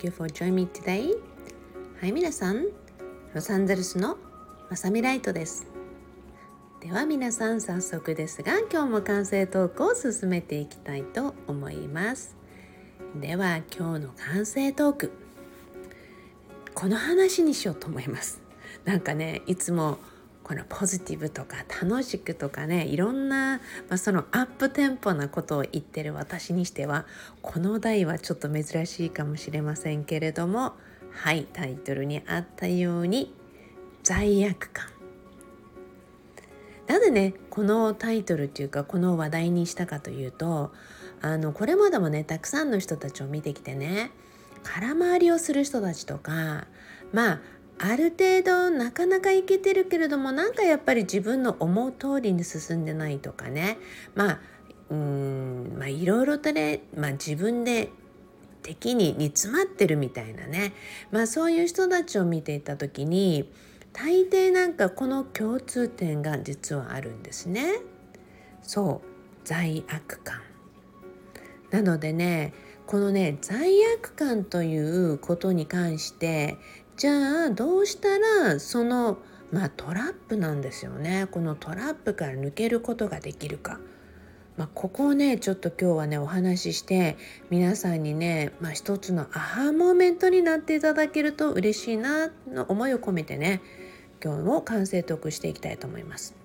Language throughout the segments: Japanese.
Thank you for joining me today. はい皆さん。ロサンゼルスのまさみライトです。では皆さん早速ですが今日も完成トークを進めていきたいと思います。では今日の完成トーク。この話にしようと思います。なんかねいつもこのポジティブとか楽しくとかねいろんな、まあ、そのアップテンポなことを言ってる私にしてはこの題はちょっと珍しいかもしれませんけれどもはいタイトルにあったように罪悪感。なぜねこのタイトルっていうかこの話題にしたかというとあのこれまでもねたくさんの人たちを見てきてね空回りをする人たちとかまあある程度なかなかいけてるけれどもなんかやっぱり自分の思う通りに進んでないとかね。まあうんまあいろいろとね、まあ、自分で敵に煮詰まってるみたいなね。まあそういう人たちを見ていた時に大抵なんかこの共通点が実はあるんですね。そう罪悪感。なのでねこのね罪悪感ということに関してじゃあどうしたらそのまあトラップなんですよねこのトラップから抜けることができるか。まあ、ここをねちょっと今日はねお話しして皆さんにね、まあ、一つのアハモーメントになっていただけると嬉しいなの思いを込めてね今日も完成得していきたいと思います。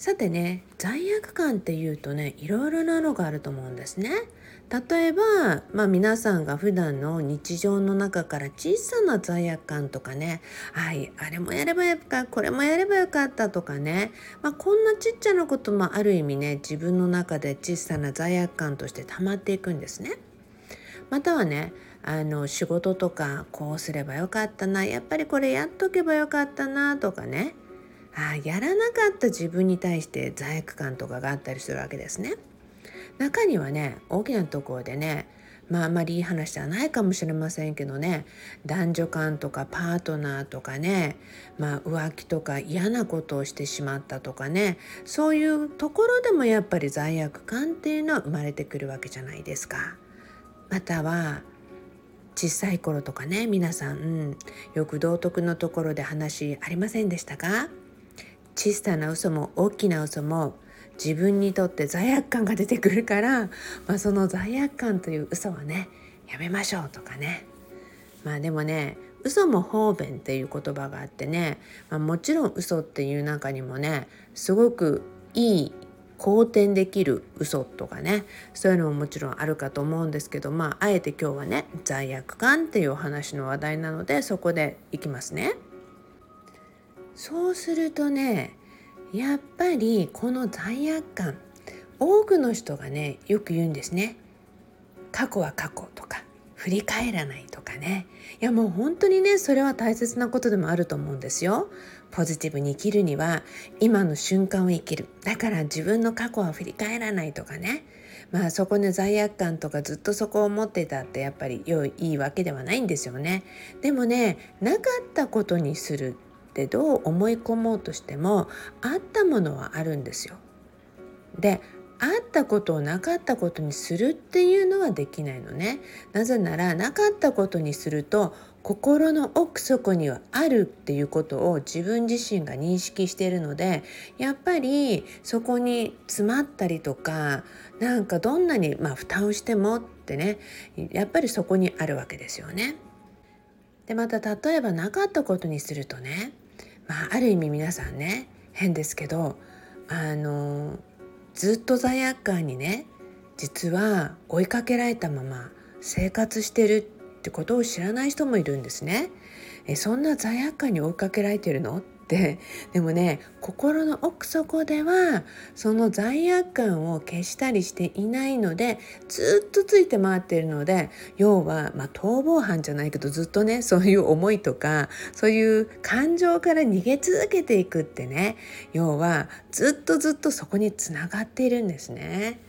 さてね罪悪感っていうとねいろいろなのがあると思うんですね。例えば、まあ、皆さんが普段の日常の中から小さな罪悪感とかねはいあれもやればよかったこれもやればよかったとかね、まあ、こんなちっちゃなこともある意味ね自分の中で小さな罪悪感として溜まっていくんですね。またはねあの仕事とかこうすればよかったなやっぱりこれやっとけばよかったなとかねあやらなかった自分に対して罪悪感とかがあったりするわけですね。中にはね大きなところでねまああまりいい話ではないかもしれませんけどね男女間とかパートナーとかねまあ浮気とか嫌なことをしてしまったとかねそういうところでもやっぱり罪悪感っていうのは生まれてくるわけじゃないですか。または小さい頃とかね皆さん、うん、よく道徳のところで話ありませんでしたか？小さな嘘も大きな嘘も自分にとって罪悪感が出てくるから、まあ、その罪悪感という嘘はねやめましょうとかねまあでもね嘘も方便っていう言葉があってね、まあ、もちろん嘘っていう中にもねすごくいい好転できる嘘とかねそういうのももちろんあるかと思うんですけどまああえて今日はね罪悪感っていうお話の話題なのでそこでいきますね。そうするとねやっぱりこの罪悪感多くの人がねよく言うんですね。過去は過去とか振り返らないとかねいやもう本当にねそれは大切なことでもあると思うんですよ。ポジティブに生きるには今の瞬間を生きるだから自分の過去は振り返らないとかねまあそこで罪悪感とかずっとそこを持ってたってやっぱり良いいいわけではないんですよね。でもねなかったことにするってどう思い込もうとしてもあったものはあるんですよ。であったことをなかったことにするっていうのはできないのね。なぜならなかったことにすると心の奥底にはあるっていうことを自分自身が認識しているのでやっぱりそこに詰まったりとかなんかどんなにまあ蓋をしてもってねやっぱりそこにあるわけですよね。でまた例えばなかったことにするとね、まあ、ある意味皆さんね変ですけどあのずっと罪悪感にね実は追いかけられたまま生活してるってことを知らない人もいるんですね。えそんな罪悪感に追いかけられてるの？ってでもね心の奥底ではその罪悪感を消したりしていないのでずっとついて回っているので要は、まあ、逃亡犯じゃないけどずっとねそういう思いとかそういう感情から逃げ続けていくってね要はずっとずっとそこにつながっているんですね。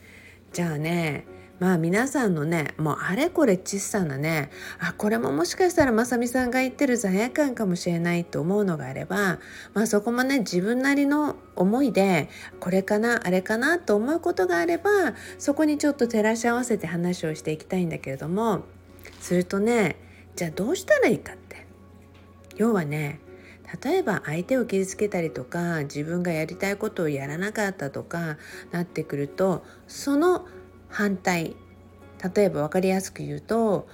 じゃあねまあ皆さんのねもうあれこれ小さなねあこれももしかしたらまさみさんが言ってる罪悪感かもしれないと思うのがあれば、まあ、そこもね自分なりの思いでこれかなあれかなと思うことがあればそこにちょっと照らし合わせて話をしていきたいんだけれどもするとねじゃあどうしたらいいかって。要はね例えば相手を傷つけたりとか自分がやりたいことをやらなかったとかなってくるとその反対。例えば分かりやすく言うと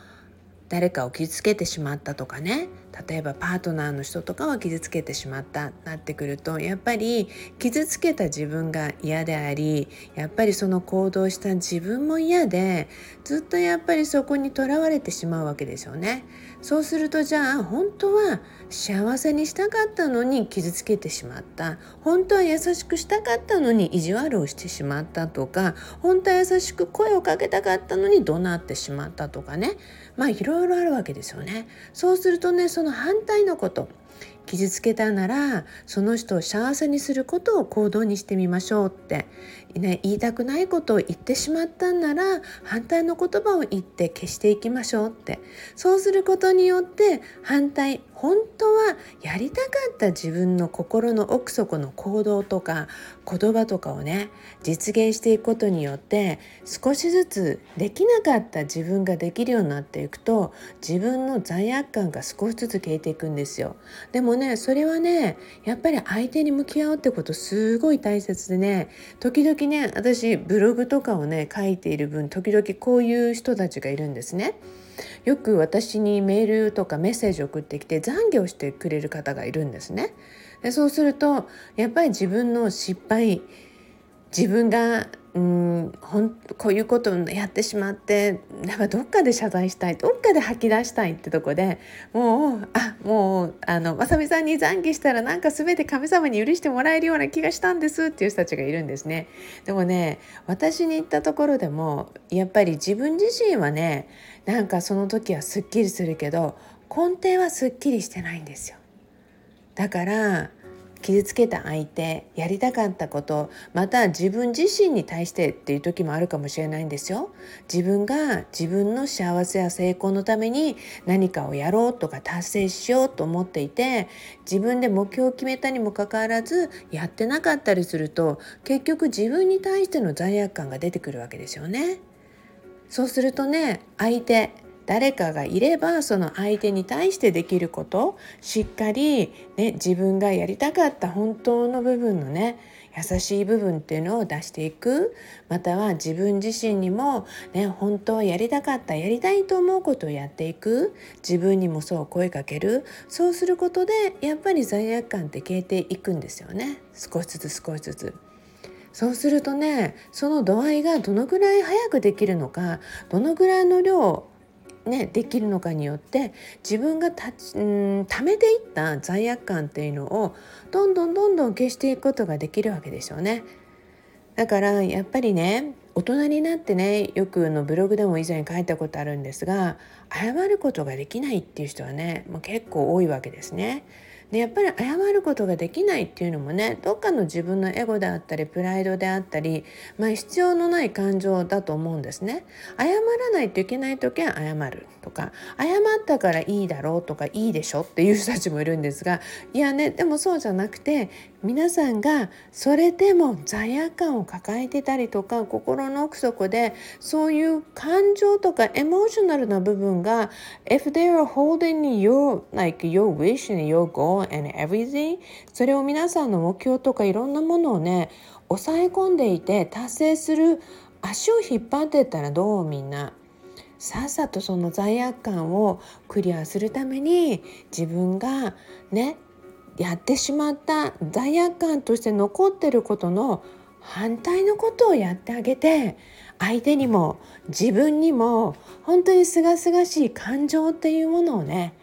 誰かを傷つけてしまったとかね。例えばパートナーの人とかは傷つけてしまった。なってくるとやっぱり傷つけた自分が嫌でありやっぱりその行動した自分も嫌でずっとやっぱりそこにとらわれてしまうわけですよね。そうするとじゃあ本当は幸せにしたかったのに傷つけてしまった。本当は優しくしたかったのに意地悪をしてしまったとか本当は優しく声をかけたかったのに怒鳴ってしまったとかね。まあいろいろあるわけですよね。そうするとねその反対のこと傷つけたならその人を幸せにすることを行動にしてみましょうって、ね、言いたくないことを言ってしまったんなら反対の言葉を言って消していきましょうってそうすることによって反対本当はやりたかった自分の心の奥底の行動とか言葉とかをね実現していくことによって少しずつできなかった自分ができるようになっていくと自分の罪悪感が少しずつ消えていくんですよ。でもねそれはねやっぱり相手に向き合うってことすごい大切でね時々ね私ブログとかをね書いている分時々こういう人たちがいるんですね。よく私にメールとかメッセージ送ってきて懺悔をしてくれる方がいるんですね。でそうするとやっぱり自分の失敗自分がうんほんこういうことをやってしまってなんかどっかで謝罪したいどっかで吐き出したいってとこでもうあもうあのまさみさんに懺悔したらなんか全て神様に許してもらえるような気がしたんですっていう人たちがいるんですね。でもね私に言ったところでもやっぱり自分自身はねなんかその時はすっきりするけど根底はすっきりしてないんですよ。だから傷つけた相手やりたかったことまた自分自身に対してっていう時もあるかもしれないんですよ。自分が自分の幸せや成功のために何かをやろうとか達成しようと思っていて自分で目標を決めたにもかかわらずやってなかったりすると結局自分に対しての罪悪感が出てくるわけですよね。そうするとね相手誰かがいればその相手に対してできることしっかり、ね、自分がやりたかった本当の部分のね優しい部分っていうのを出していく。または自分自身にも、ね、本当はやりたかったやりたいと思うことをやっていく。自分にもそう声かける。そうすることでやっぱり罪悪感って消えていくんですよね。少しずつ少しずつ。そうするとねその度合いがどのぐらい早くできるのかどのぐらいの量ね、できるのかによって自分がたうん溜めていった罪悪感っていうのをどんどんどんどん消していくことができるわけですよね。だからやっぱりね大人になってねよくのブログでも以前書いたことあるんですが謝ることができないっていう人はねもう結構多いわけですね。でやっぱり謝ることができないっていうのもねどっかの自分のエゴであったりプライドであったり、まあ、必要のない感情だと思うんですね。謝らないといけない時は謝るとか謝ったからいいだろうとかいいでしょっていう人たちもいるんですがいやねでもそうじゃなくて皆さんがそれでも罪悪感を抱えてたりとか心の奥底でそういう感情とかエモーショナルな部分が if they are holding your like your wish and your goal and everything それを皆さんの目標とかいろんなものをね抑え込んでいて達成する足を引っ張ってったらどうみんな。さっさとその罪悪感をクリアするために自分がねやってしまった罪悪感として残ってることの反対のことをやってあげて相手にも自分にも本当にすがすがしい感情っていうものをね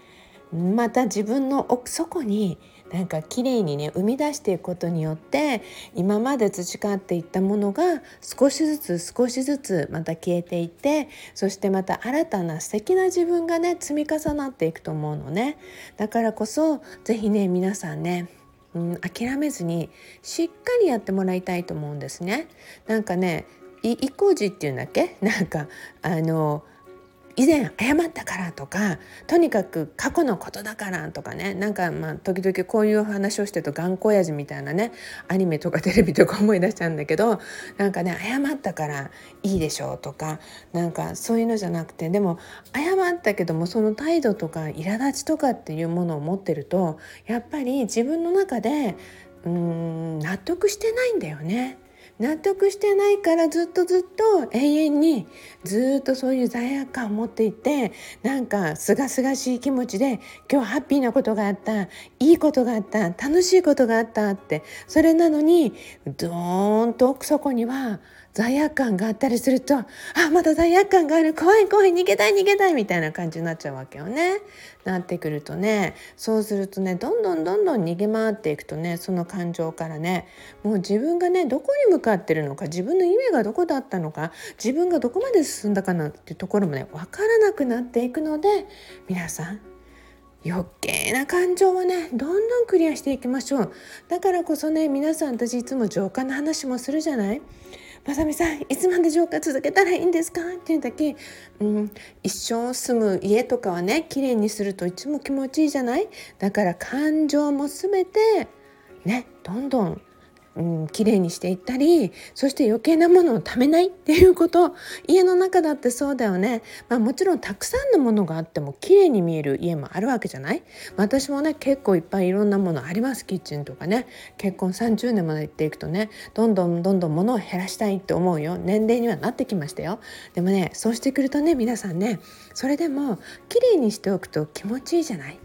また自分の奥底になんか綺麗にね生み出していくことによって今まで培っていったものが少しずつ少しずつまた消えていってそしてまた新たな素敵な自分がね積み重なっていくと思うのねだからこそ是非ね皆さんねうん、諦めずにしっかりやってもらいたいと思うんですね。なんかね意固地っていうんだっけ？なんかあの以前謝ったからとかとにかく過去のことだからとかねなんかまあ時々こういう話をしてると頑固親父みたいなねアニメとかテレビとか思い出しちゃうんだけどなんかね謝ったからいいでしょうとかなんかそういうのじゃなくてでも謝ったけどもその態度とか苛立ちとかっていうものを持ってるとやっぱり自分の中でうーん納得してないんだよね。納得してないからずっとずっと永遠にずっとそういう罪悪感を持っていてなんかすがすがしい気持ちで今日ハッピーなことがあったいいことがあった楽しいことがあったってそれなのにドーンと奥底には罪悪感があったりするとあまだ罪悪感がある。怖い怖い。逃げたい逃げたいみたいな感じになっちゃうわけよね。なってくるとねそうするとねどんどんどんどん逃げ回っていくとねその感情からねもう自分がねどこに向かってるのか自分の夢がどこだったのか自分がどこまで進んだかなっていうところもね分からなくなっていくので皆さん余計な感情はねどんどんクリアしていきましょう。だからこそね皆さん私いつも浄化の話もするじゃない？まさみさんいつまで浄化続けたらいいんですか?」っていうだけ、うん、一生住む家とかはね綺麗にするといつも気持ちいいじゃない？だから感情も全てねどんどんうん、きれいにしていったりそして余計なものをためないっていうこと家の中だってそうだよね、まあ、もちろんたくさんのものがあっても綺麗に見える家もあるわけじゃない？私もね結構いっぱいいろんなものあります。キッチンとかね。結婚30年まで行っていくとねどんどんどんどん物を減らしたいって思うよ。年齢にはなってきましたよ。でもねそうしてくるとね皆さんねそれでも綺麗にしておくと気持ちいいじゃない？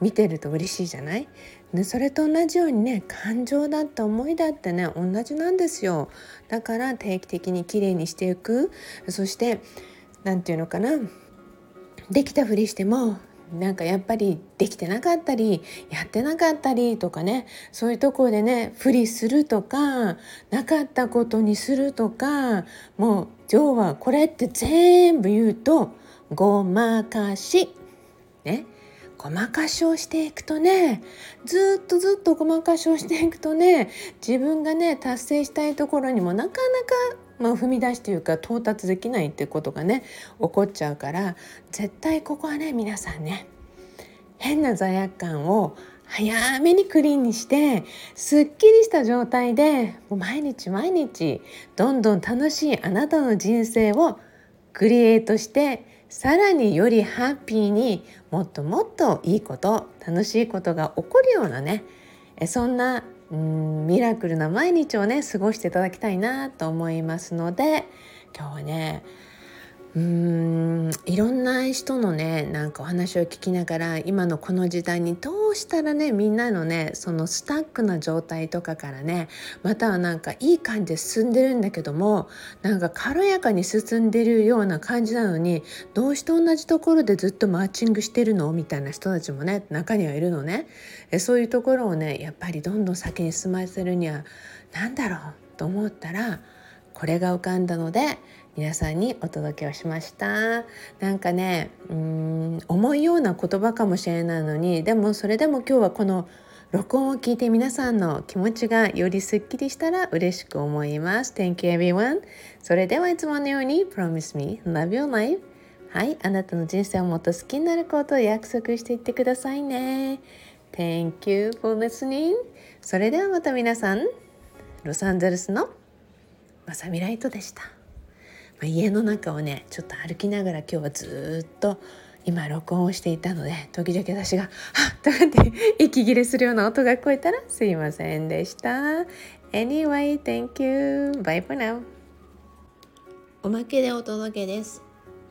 見てると嬉しいじゃない？でそれと同じようにね感情だって思いだってね同じなんですよ。だから定期的にきれいにしていく。そして何て言うのかな。できたふりしてもなんかやっぱりできてなかったりやってなかったりとかねそういうとこでね不利するとかなかったことにするとかもう要はこれって全部言うとごまかし。ね。ごまかしをしていくとねずっとずっとごまかしをしていくとね自分がね達成したいところにもなかなかまあ、踏み出しというか到達できないってことがね起こっちゃうから絶対ここはね皆さんね変な罪悪感を早めにクリーンにしてすっきりした状態でもう毎日毎日どんどん楽しいあなたの人生をクリエイトしてさらによりハッピーにもっともっといいこと楽しいことが起こるようなねそんなうんミラクルな毎日をね過ごしていただきたいなと思いますので今日はねうーんいろんな人のねなんかお話を聞きながら今のこの時代にどうしたらねみんなのねそのスタックな状態とかからねまたはなんかいい感じで進んでるんだけどもなんか軽やかに進んでるような感じなのにどうして同じところでずっとマーチングしてるの？みたいな人たちもね中にはいるのね。えそういうところをねやっぱりどんどん先に進ませるには何だろう？と思ったらこれが浮かんだので皆さんにお届けをしました。なんかねうん重いような言葉かもしれないのにでもそれでも今日はこの録音を聞いて皆さんの気持ちがよりすっきりしたら嬉しく思います。Thank you everyone. それではいつものように Promise me love your life. はいあなたの人生をもっと好きになることを約束していってくださいね。Thank you for listening. それではまた皆さんロサンゼルスのまさみライトでしたまあ、家の中をねちょっと歩きながら今日はずっと今録音をしていたので時々私が「はっ!」とかって息切れするような音が聞こえたらすいませんでした。Anyway, thank you. Bye for now. おまけでお届けです。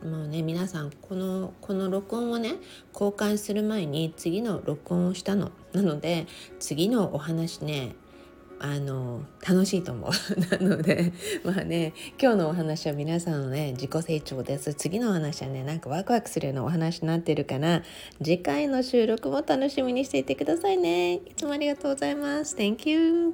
もうね皆さんこのこの録音をね公開する前に次の録音をしたのなので次のお話ねあの楽しいと思う。なのでまあね今日のお話は皆さんのね自己成長です。次のお話はねなんかワクワクするようなお話になってるから次回の収録も楽しみにしていてくださいね。いつもありがとうございます。Thank you